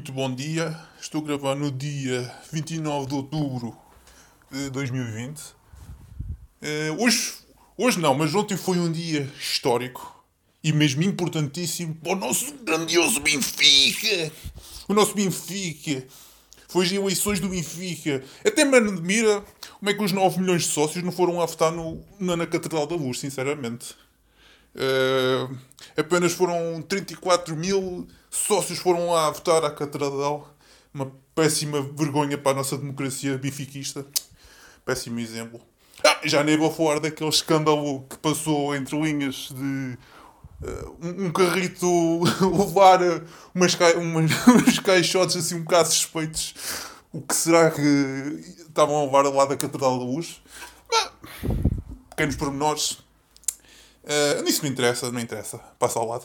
Muito bom dia. Estou a gravar no dia 29 de outubro de 2020. Eh, hoje, hoje não, mas ontem foi um dia histórico e mesmo importantíssimo para o nosso grandioso Benfica. O nosso Benfica. Foi as eleições do Benfica. Até me admira como é que os 9 milhões de sócios não foram a votar no, na, na Catedral da Luz, sinceramente. Uh, apenas foram 34 mil sócios foram lá votar à Catedral. Uma péssima vergonha para a nossa democracia benfiquista. Péssimo exemplo. Ah, já nem vou falar daquele escândalo que passou entre linhas de uh, um, carrito levar umas, ca umas, uns caixotes assim um bocado suspeitos. O que será que estavam a levar lá da Catedral da Luz? Ah, pequenos pormenores Uh, nisso não interessa, não interessa. Passa ao lado.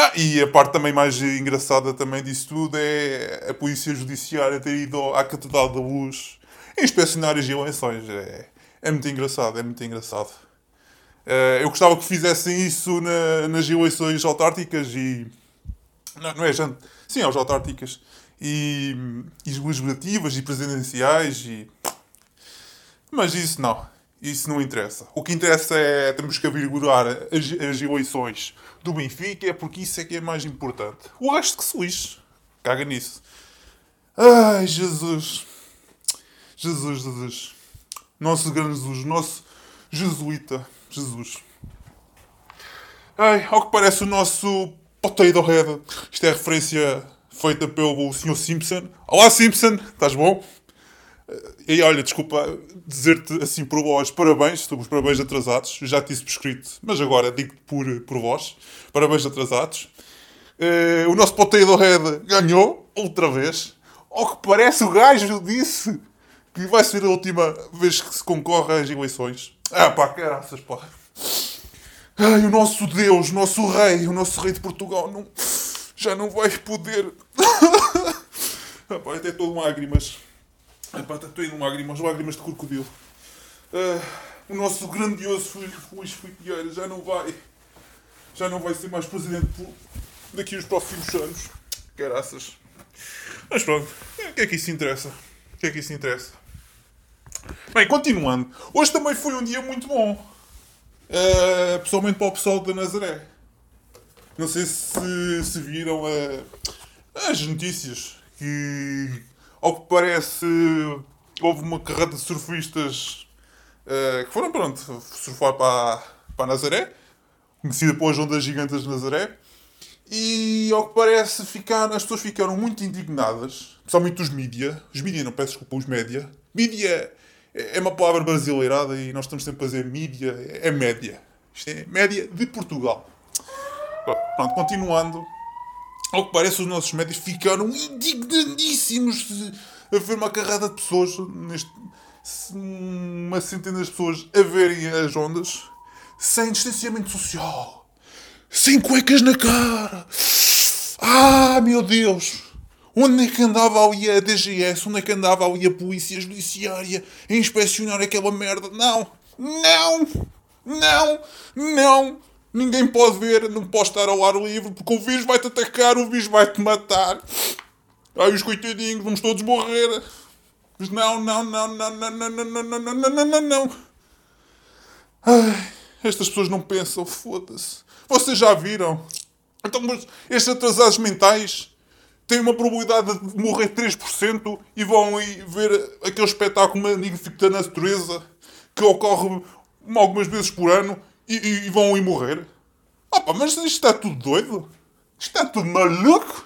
Ah, e a parte também mais engraçada também disso tudo é a polícia judiciária ter ido à Catedral da Luz inspecionar as eleições. É, é muito engraçado, é muito engraçado. Uh, eu gostava que fizessem isso na, nas eleições autárticas e... Não, não é, gente? Sim, aos autárticas. E, e legislativas e presidenciais e... Mas isso não. Isso não interessa. O que interessa é temos que averiguar as, as eleições do Benfica, é porque isso é que é mais importante. O resto que se lixe. Caga nisso. Ai, Jesus. Jesus, Jesus. Nosso grande Jesus. Nosso jesuíta. Jesus. Ai, ao que parece o nosso potato head. Isto é referência feita pelo Sr. Simpson. Olá, Simpson. Estás bom? E olha, desculpa dizer-te assim por voz, parabéns, estou os parabéns atrasados, já te disse por escrito, mas agora digo por, por voz, parabéns atrasados. Uh, o nosso potato head ganhou, outra vez. Ao que parece, o gajo disse que vai ser a última vez que se concorre às eleições. Ah pá, caraças, pá. Ai, o nosso Deus, o nosso rei, o nosso rei de Portugal não, já não vai poder. ah pá, até de lágrimas. Epá, estou indo lágrimas, lágrimas de crocodilo. Uh, o nosso grandioso Luís Filipe Vieira já não vai. Já não vai ser mais presidente daqui aos próximos anos. Caraças. Mas pronto, o que é que isso interessa? O que é que isso interessa? Bem, continuando. Hoje também foi um dia muito bom. Uh, pessoalmente para o pessoal da Nazaré. Não sei se, se viram uh, as notícias que ao que parece, houve uma carrada de surfistas uh, que foram, pronto, surfar para, para Nazaré, conhecida pelas ondas gigantes de Nazaré. E ao que parece, ficar, as pessoas ficaram muito indignadas, principalmente os mídia. Os mídia, não peço desculpa, os média. Mídia é uma palavra brasileirada e nós estamos sempre a dizer mídia, é média. Isto é média de Portugal. Pronto, continuando ao que parece, os nossos médicos ficaram indignadíssimos a ver uma carrada de pessoas, neste, uma centena de pessoas, a verem as ondas sem distanciamento social, sem cuecas na cara. Ah, meu Deus! Onde é que andava ali a DGS? Onde é que andava ali a Polícia Judiciária a inspecionar aquela merda? Não! Não! Não! Não! Ninguém pode ver, não pode estar ao ar livre porque o vírus vai-te atacar, o vírus vai-te matar. Ai, os coitadinhos, vamos todos morrer. Mas não, não, não, não, não, não, não, não, não, não, não, não, não. Ai, estas pessoas não pensam, foda-se. Vocês já viram? Então, mas estes atrasados mentais têm uma probabilidade de morrer 3% e vão ver aquele espetáculo magnífico da natureza que ocorre algumas vezes por ano e, e, vão ir morrer. Ah pá, mas isto está tudo doido? Isto está tudo maluco?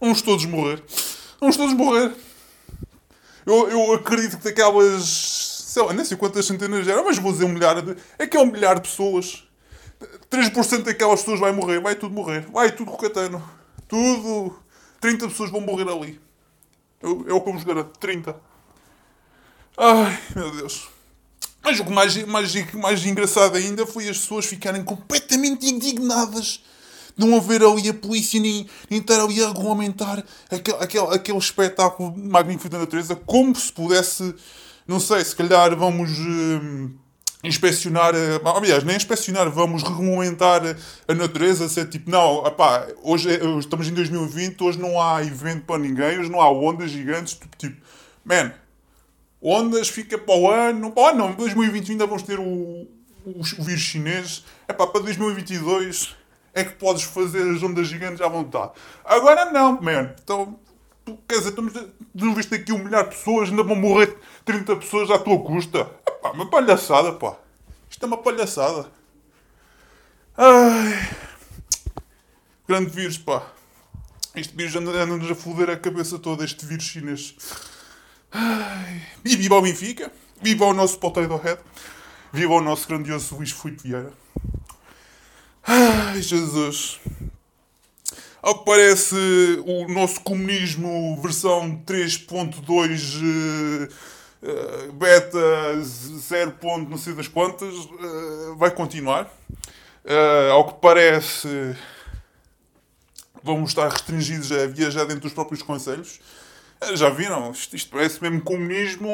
Vamos todos morrer. Vamos todos morrer. Eu, eu acredito que daquelas. sei lá, nem sei quantas centenas eram, mas vou dizer um milhar de. É que é um milhar de pessoas. 3% daquelas pessoas vai morrer. Vai tudo morrer. Vai tudo rocatano. Tudo. 30 pessoas vão morrer ali. Eu, é o que vos garanto. 30. Ai, meu Deus. Mas o que mais, mais, mais engraçado ainda foi as pessoas ficarem completamente indignadas de não haver ali a polícia nem, nem estar ali a regulamentar aquele, aquele, aquele espetáculo magnífico da natureza como se pudesse, não sei, se calhar vamos. Uh, inspecionar, eh, aliás, nem inspecionar, vamos regulamentar a natureza, ser tipo, não, epá, hoje, é, estamos em 2020, hoje não há evento para ninguém, hoje não há ondas gigantes, tipo, tipo man, ondas fica para o ano, para o ano não, 2020 ainda vamos ter o, o, o vírus chinês, epá, para 2022 é que podes fazer as ondas gigantes à vontade. Agora não, man, então, quer dizer, estamos, não viste aqui um milhar de pessoas, ainda vão morrer 30 pessoas à tua custa. Pá, uma palhaçada, pá. Isto é uma palhaçada. Ai. Grande vírus, pá. Este vírus anda-nos a foder a cabeça toda, este vírus chinês. E viva o Benfica. Viva o nosso Potato Head. Viva o nosso grandioso Luís Filipe Vieira. Ai, Jesus. Ao que parece, o nosso comunismo versão 3.2 uh, beta 0. não sei das quantas, uh, vai continuar. Ao que parece, vamos estar restringidos a viajar dentro dos próprios conselhos. Já viram? Isto, isto parece mesmo comunismo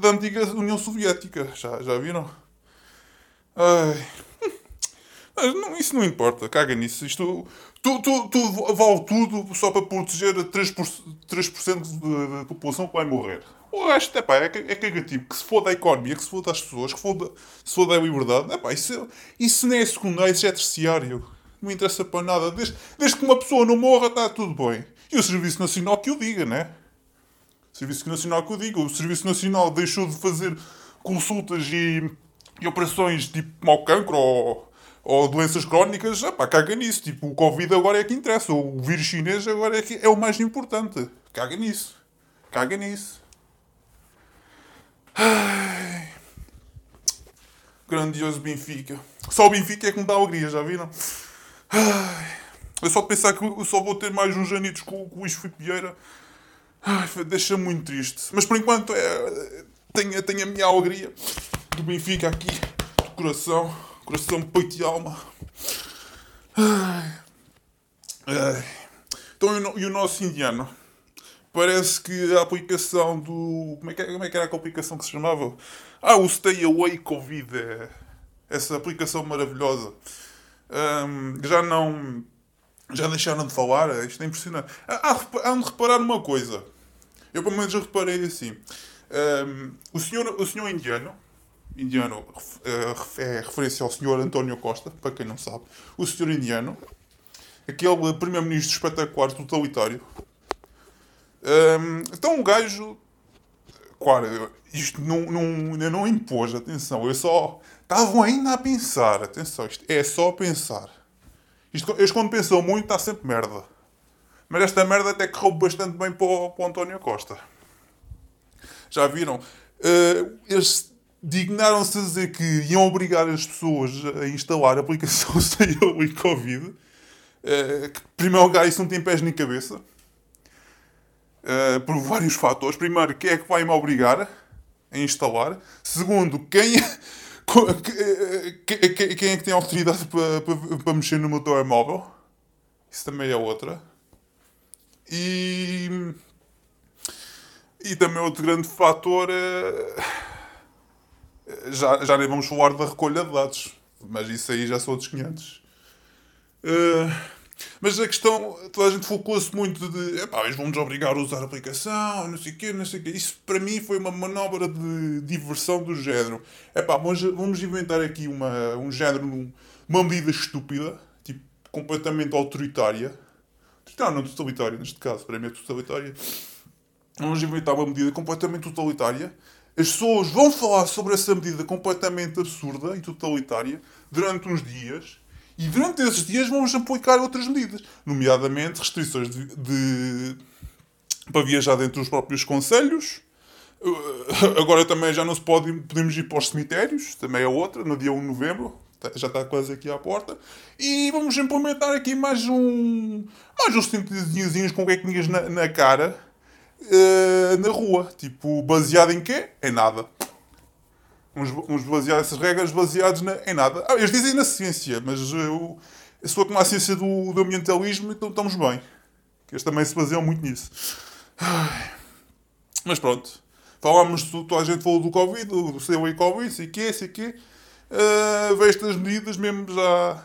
da antiga União Soviética. Já, já viram? Ai. Mas não, isso não importa, caga nisso. Isto, tu, tu, tu vale tudo só para proteger 3%, 3 da população que vai morrer. O resto epá, é, é cagativo. Que se foda a economia, que se foda as pessoas, que foda, se foda a liberdade. Epá, isso, isso nem é secundário, isso é terciário. Não interessa para nada. Desde, desde que uma pessoa não morra, está tudo bem. E o Serviço Nacional que o diga, né? O Serviço Nacional que o diga. O Serviço Nacional deixou de fazer consultas e, e operações tipo mau cancro ou, ou doenças crónicas. Epá, caga nisso. Tipo, o Covid agora é que interessa. O vírus chinês agora é, que é o mais importante. Caga nisso. Caga nisso. Ai. Grandioso Benfica. Só o Benfica é que me dá alegria, já viram? Ai. Eu só pensar que eu só vou ter mais uns anitos com, com o Luís Filipe Vieira deixa-me muito triste. Mas por enquanto é, tenho, tenho a minha alegria do Benfica aqui, do coração, coração, peito e alma. Ai. Ai. Então e o nosso indiano? parece que a aplicação do. Como é, que, como é que era a aplicação que se chamava? Ah, o Stay Away Covid. É, essa aplicação maravilhosa. Um, já não. Já deixaram de falar? Isto é impressionante. Há, há de reparar numa coisa. Eu, pelo menos, já reparei assim. Um, o, senhor, o senhor indiano. Indiano uh, é referência ao senhor António Costa, para quem não sabe. O senhor indiano. Aquele primeiro-ministro espetacular, totalitário, um, então um gajo. Claro, isto não, não, não impôs, atenção. Eu só. Estavam ainda a pensar, atenção, isto é só pensar. Isto, eles quando pensam muito está sempre merda. Mas esta merda até correu bastante bem para o, para o António Costa. Já viram? Uh, eles dignaram-se a dizer que iam obrigar as pessoas a instalar a aplicação sem e Covid. Uh, que, primeiro lugar, isso não tem pés nem cabeça. Uh, por vários fatores. Primeiro, quem é que vai me obrigar a instalar? Segundo, quem, quem é que tem autoridade para, para, para mexer no meu telemóvel? Isso também é outra. E, e também outro grande fator é, já, já nem vamos falar da recolha de dados, mas isso aí já são outros 500. Uh, mas a questão, toda a gente focou-se muito de epá, eles vão-nos obrigar a usar a aplicação, não sei o quê, não sei o quê. Isso para mim foi uma manobra de diversão do género. Epá, vamos, vamos inventar aqui uma, um género, uma medida estúpida, tipo, completamente autoritária. Não, não totalitária neste caso, para mim é totalitária. Vamos inventar uma medida completamente totalitária. As pessoas vão falar sobre essa medida completamente absurda e totalitária durante uns dias e durante esses dias vamos aplicar outras medidas, nomeadamente restrições de, de para viajar dentro dos próprios conselhos. Uh, agora também já não se pode, podemos ir para os cemitérios, também é outra, no dia 1 de novembro, tá, já está quase aqui à porta. E vamos implementar aqui mais um. mais uns sentidozinhos com cuequinhas na, na cara uh, na rua. Tipo, baseado em quê? Em nada uns, uns baseados, essas regras baseadas na, em nada. Ah, eles dizem na ciência, mas eu, eu sou como a ciência do, do ambientalismo, então estamos bem. Que eles também se baseiam muito nisso. Mas pronto. Falámos, toda a gente falou do Covid, do seu e Covid, sei que, sei que. Uh, vejo estas medidas mesmo já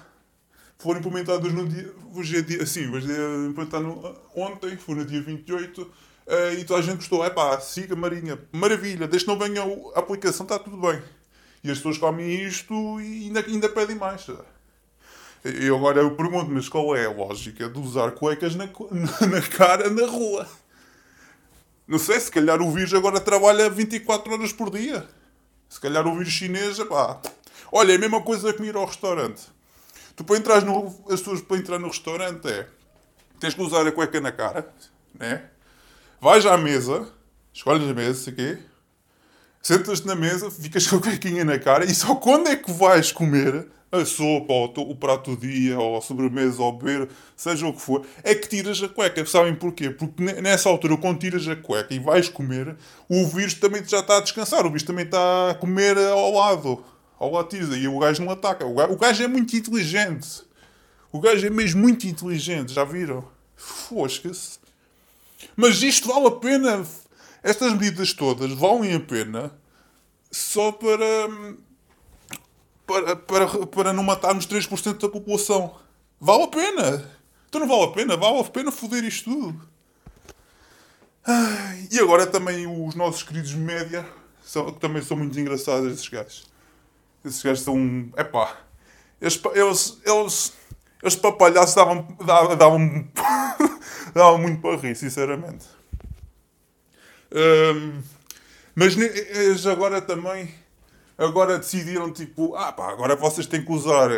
foram implementadas no dia. Hoje é dia. Sim, hoje é implementado ontem, foi no dia 28. Uh, e toda a gente gostou. É pá, siga Marinha, maravilha, desde que não venha a aplicação, está tudo bem. E as pessoas comem isto e ainda, ainda pedem mais. Eu agora eu pergunto, mas qual é a lógica de usar cuecas na, na cara na rua? Não sei, se calhar o vírus agora trabalha 24 horas por dia. Se calhar o vírus chinês, pá. Olha, é a mesma coisa que ir ao restaurante. Tu para entrar no, as pessoas para entrar no restaurante é tens que usar a cueca na cara, né? Vais à mesa, escolhes a mesa, sei quê, sentas-te na mesa, ficas com a cuequinha na cara e só quando é que vais comer a sopa, ou o prato do dia, ou a sobremesa, ou beber, seja o que for, é que tiras a cueca. Sabem porquê? Porque nessa altura, quando tiras a cueca e vais comer, o vírus também já está a descansar, o vírus também está a comer ao lado, ao lado e o gajo não ataca. O gajo é muito inteligente. O gajo é mesmo muito inteligente, já viram? Fosca-se. Mas isto vale a pena. Estas medidas todas valem a pena só para para, para, para não matarmos 3% da população. Vale a pena! Então não vale a pena, vale a pena foder isto tudo. Ai, e agora também os nossos queridos média são, também são muito engraçados, esses gajos. Esses gajos são. Epá. Eles, eles, eles, papalhaços davam, davam, davam, davam muito para rir, sinceramente. Um, mas eles agora também agora decidiram tipo, ah pá, agora vocês têm que usar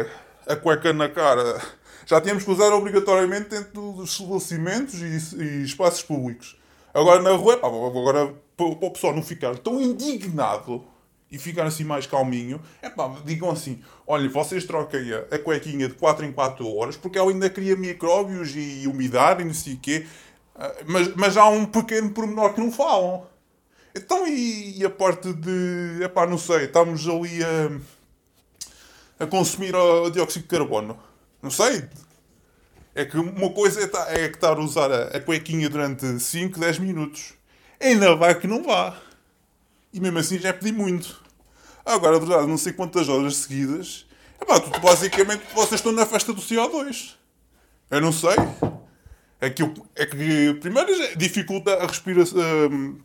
a cueca na cara. Já tínhamos que usar obrigatoriamente dentro dos estabelecimentos e, e, espaços públicos. Agora na rua, pá, agora para o pessoal não ficar tão indignado e ficar assim mais calminho, é pá, digam assim: olha, vocês troquem a, a cuequinha de 4 em 4 horas porque ela ainda cria micróbios e umidade e não sei o quê. Ah, mas, mas há um pequeno pormenor que não falam então, e, e a parte de. Epá, não sei, estamos ali a, a consumir o dióxido de carbono. Não sei. É que uma coisa é, é que estar a usar a, a cuequinha durante 5, 10 minutos. Ainda vai que não vá. E mesmo assim já pedi muito. Agora, durante não sei quantas horas seguidas, epá, tu, basicamente vocês estão na festa do CO2. Eu não sei. É que, é que primeiro dificulta a respiração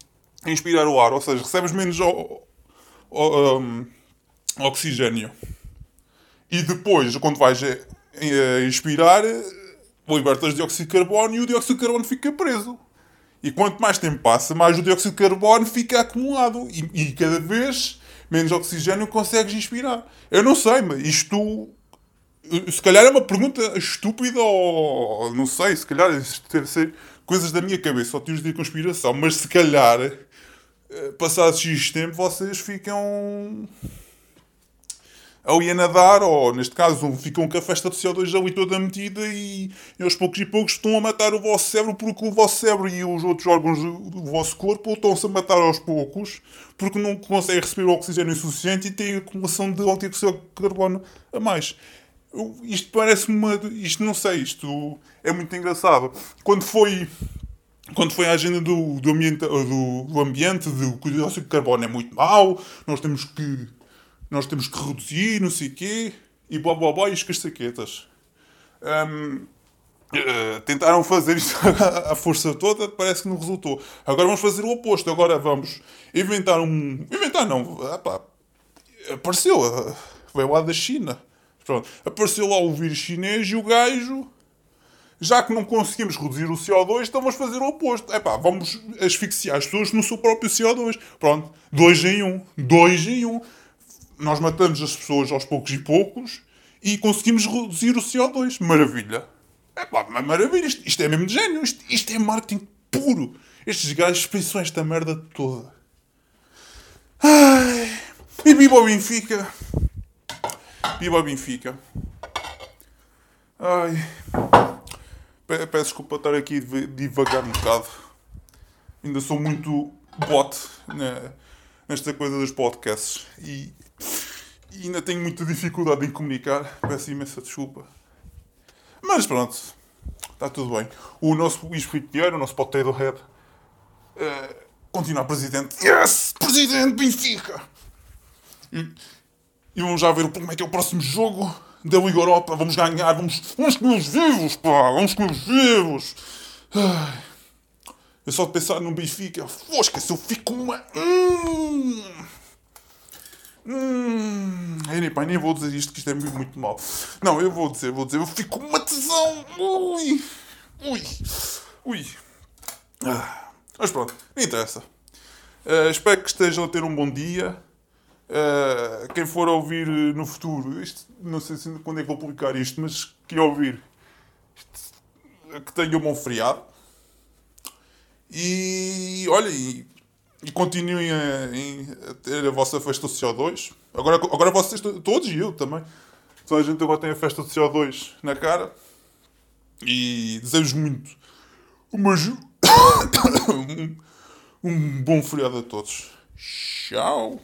inspirar o ar, ou seja, recebes menos o, o, um, oxigênio. E depois, quando vais a, a inspirar, libertas dióxido de carbono e o dióxido de carbono fica preso. E quanto mais tempo passa, mais o dióxido de carbono fica acumulado. E, e cada vez menos oxigênio consegues inspirar. Eu não sei, mas isto. Se calhar é uma pergunta estúpida ou. Não sei, se calhar deve ser coisas da minha cabeça ou teorias de conspiração, mas se calhar eh, passado X tempo, vocês ficam ali a nadar, ou neste caso, ficam com a festa de CO2 ali toda metida e, e aos poucos e poucos estão a matar o vosso cérebro porque o vosso cérebro e os outros órgãos do vosso corpo estão-se a matar aos poucos porque não conseguem receber o oxigênio suficiente e têm acumulação de óxido de carbono a mais. Isto parece-me uma. Isto não sei, isto é muito engraçado. Quando foi quando foi a agenda do, do, ambiente, do, do ambiente, do que o dióxido de carbono é muito mau, nós temos que, nós temos que reduzir, não sei o quê, e blá blá blá, e as castaquetas. Um, uh, eh, tentaram fazer isto à força toda, parece que não resultou. Agora vamos fazer o oposto, agora vamos inventar um. Inventar não, epá, apareceu, veio lá da China. Pronto, apareceu lá o vírus chinês e o gajo já que não conseguimos reduzir o CO2, então vamos fazer o oposto. É pá, vamos asfixiar as pessoas no seu próprio CO2. Pronto, dois em um. Dois em um. Nós matamos as pessoas aos poucos e poucos e conseguimos reduzir o CO2. Maravilha. É pá, maravilha. Isto, isto é mesmo de gênio. Isto, isto é marketing puro. Estes gajos pensam esta merda toda. Ai. E viva Benfica. Viva Benfica. Ai. Peço desculpa estar aqui devagar um bocado. Ainda sou muito bot né, nesta coisa dos podcasts e, e, ainda tenho muita dificuldade em comunicar. Peço imensa desculpa. Mas pronto, está tudo bem. O nosso Luís Filipe o nosso potato head, uh, continuar presidente. Yes! Presidente Benfica! E, e vamos já ver como é que é o próximo jogo da Liga Europa. Vamos ganhar, vamos, vamos comer os vivos, pá! Vamos comer os vivos! Ai. Eu só de pensar no Benfica, fosca, se eu fico uma. Hum. Hum. Nem, pá, nem vou dizer isto, que isto é muito, muito mal. Não, eu vou dizer, vou dizer, eu fico com uma tesão. Ui! Ui! Ui! Ah. Mas pronto, não interessa. Uh, espero que estejam a ter um bom dia. Uh, quem for ouvir no futuro, isto, não sei se, quando é que vou publicar isto, mas que ouvir, isto, que tenha um bom feriado. E olha, e, e continuem a, a, ter a vossa festa do CO2. Agora, agora vocês todos e eu também. Toda a gente agora tem a festa do CO2 na cara. E desejo muito uma um, um bom feriado a todos. Tchau!